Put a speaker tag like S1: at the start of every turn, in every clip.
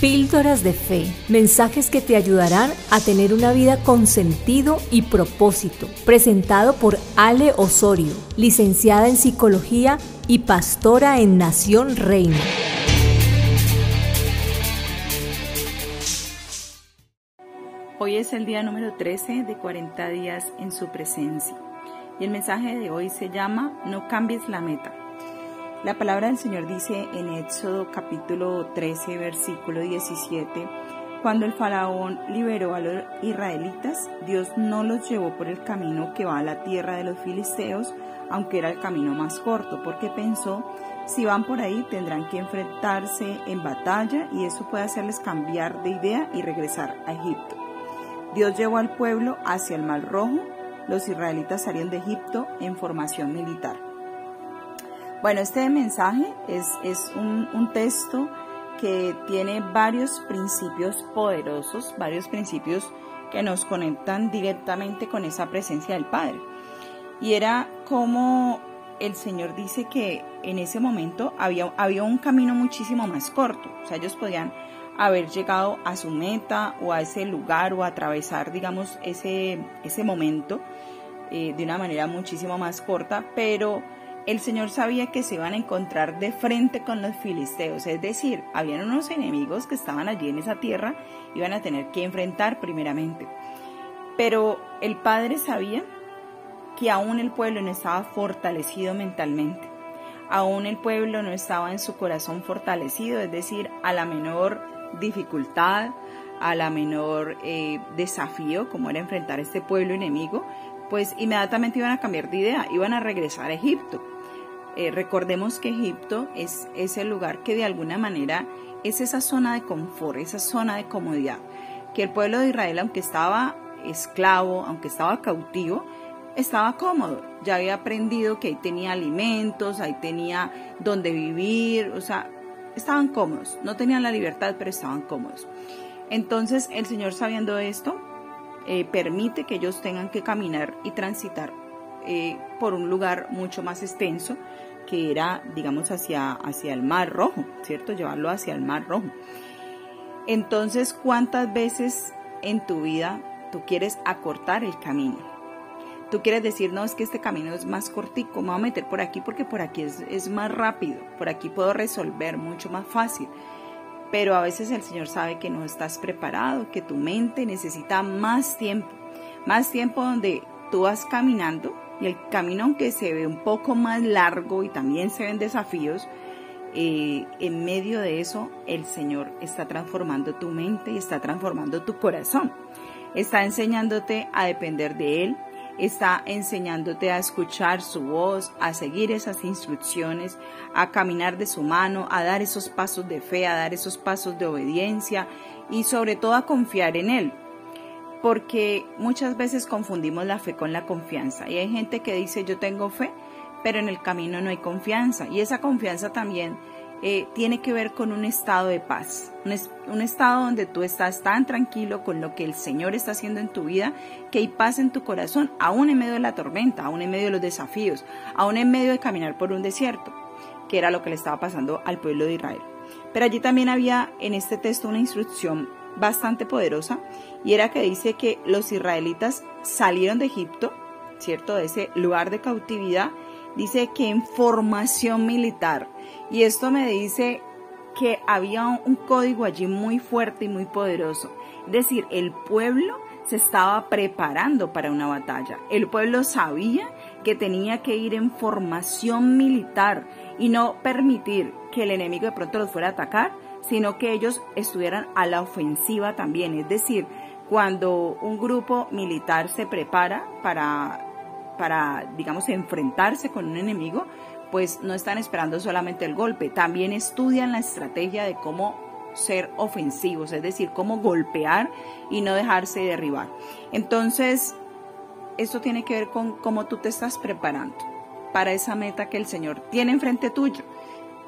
S1: Píldoras de Fe, mensajes que te ayudarán a tener una vida con sentido y propósito. Presentado por Ale Osorio, licenciada en Psicología y pastora en Nación Reina.
S2: Hoy es el día número 13 de 40 días en su presencia y el mensaje de hoy se llama No cambies la meta. La palabra del Señor dice en Éxodo capítulo 13 versículo 17, cuando el faraón liberó a los israelitas, Dios no los llevó por el camino que va a la tierra de los filisteos, aunque era el camino más corto, porque pensó, si van por ahí tendrán que enfrentarse en batalla y eso puede hacerles cambiar de idea y regresar a Egipto. Dios llevó al pueblo hacia el Mar Rojo, los israelitas salieron de Egipto en formación militar. Bueno, este mensaje es, un, texto que tiene varios principios poderosos, varios principios que nos conectan directamente con esa presencia del Padre. Y era como el Señor dice que en ese momento había, había un camino muchísimo más corto. O sea, ellos podían haber llegado a su meta o a ese lugar o atravesar, digamos, ese, ese momento eh, de una manera muchísimo más corta, pero el Señor sabía que se iban a encontrar de frente con los filisteos, es decir, habían unos enemigos que estaban allí en esa tierra, iban a tener que enfrentar primeramente. Pero el Padre sabía que aún el pueblo no estaba fortalecido mentalmente, aún el pueblo no estaba en su corazón fortalecido, es decir, a la menor dificultad, a la menor eh, desafío, como era enfrentar a este pueblo enemigo, pues inmediatamente iban a cambiar de idea, iban a regresar a Egipto. Eh, recordemos que Egipto es, ese lugar que de alguna manera es esa zona de confort, esa zona de comodidad, que el pueblo de Israel, aunque estaba esclavo, aunque estaba cautivo, estaba cómodo, ya había aprendido que ahí tenía alimentos, ahí tenía donde vivir, o sea, estaban cómodos, no tenían la libertad, pero estaban cómodos. Entonces el Señor sabiendo esto, eh, permite que ellos tengan que caminar y transitar eh, por un lugar mucho más extenso que era, digamos, hacia, hacia el Mar Rojo, ¿cierto? Llevarlo hacia el Mar Rojo. Entonces, ¿cuántas veces en tu vida tú quieres acortar el camino? Tú quieres decir, no, es que este camino es más cortico, me voy a meter por aquí porque por aquí es, es más rápido, por aquí puedo resolver mucho más fácil. Pero a veces el Señor sabe que no estás preparado, que tu mente necesita más tiempo, más tiempo donde tú vas caminando y el camino aunque se ve un poco más largo y también se ven desafíos, eh, en medio de eso el Señor está transformando tu mente y está transformando tu corazón. Está enseñándote a depender de Él, está enseñándote a escuchar su voz, a seguir esas instrucciones, a caminar de su mano, a dar esos pasos de fe, a dar esos pasos de obediencia y sobre todo a confiar en Él. Porque muchas veces confundimos la fe con la confianza y hay gente que dice yo tengo fe, pero en el camino no hay confianza y esa confianza también eh, tiene que ver con un estado de paz, un, estado donde tú estás tan tranquilo con lo que el Señor está haciendo en tu vida, que hay paz en tu corazón, aún en medio de la tormenta, aún en medio de los desafíos, aún en medio de caminar por un desierto, que era lo que le estaba pasando al pueblo de Israel. Pero allí también había en este texto una instrucción bastante poderosa y era que dice que los israelitas salieron de Egipto, ¿cierto? De ese lugar de cautividad, dice que en formación militar. Y esto me dice que había un código allí muy fuerte y muy poderoso. Es decir, el pueblo se estaba preparando para una batalla. El pueblo sabía que tenía que ir en formación militar y no permitir que el enemigo de pronto los fuera a atacar, sino que ellos estuvieran a la ofensiva también. Es decir, cuando un grupo militar se prepara para, para, digamos, enfrentarse con un enemigo, pues no están esperando solamente el golpe, también estudian la estrategia de cómo ser ofensivos, es decir, cómo golpear y no dejarse derribar. Entonces, esto tiene que ver con cómo tú te estás preparando para esa meta que el Señor tiene enfrente tuyo.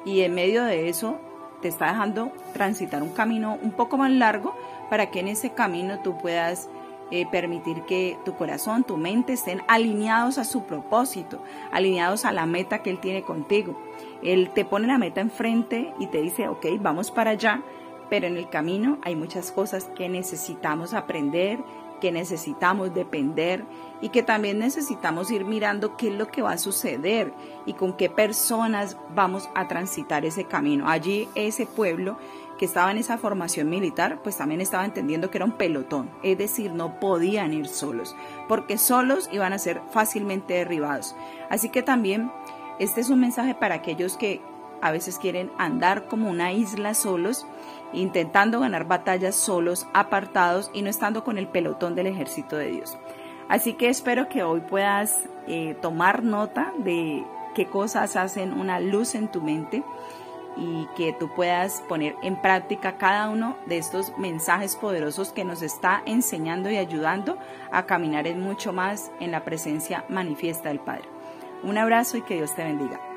S2: Y en medio de eso te está dejando transitar un camino un poco más largo para que en ese camino tú puedas eh, permitir que tu corazón, tu mente estén alineados a su propósito, alineados a la meta que Él tiene contigo. Él te pone la meta enfrente y te dice, ok, vamos para allá, pero en el camino hay muchas cosas que necesitamos aprender, que necesitamos depender y que también necesitamos ir mirando qué es lo que va a suceder y con qué personas vamos a transitar ese camino. Allí ese pueblo que estaba en esa formación militar, pues también estaba entendiendo que era un pelotón, es decir, no podían ir solos, porque solos iban a ser fácilmente derribados. Así que también este es un mensaje para aquellos que a veces quieren andar como una isla solos, intentando ganar batallas solos, apartados y no estando con el pelotón del ejército de Dios. Así que espero que hoy puedas eh, tomar nota de qué cosas hacen una luz en tu mente y que tú puedas poner en práctica cada uno de estos mensajes poderosos que nos está enseñando y ayudando a caminar en mucho más en la presencia manifiesta del Padre. Un abrazo y que Dios te bendiga.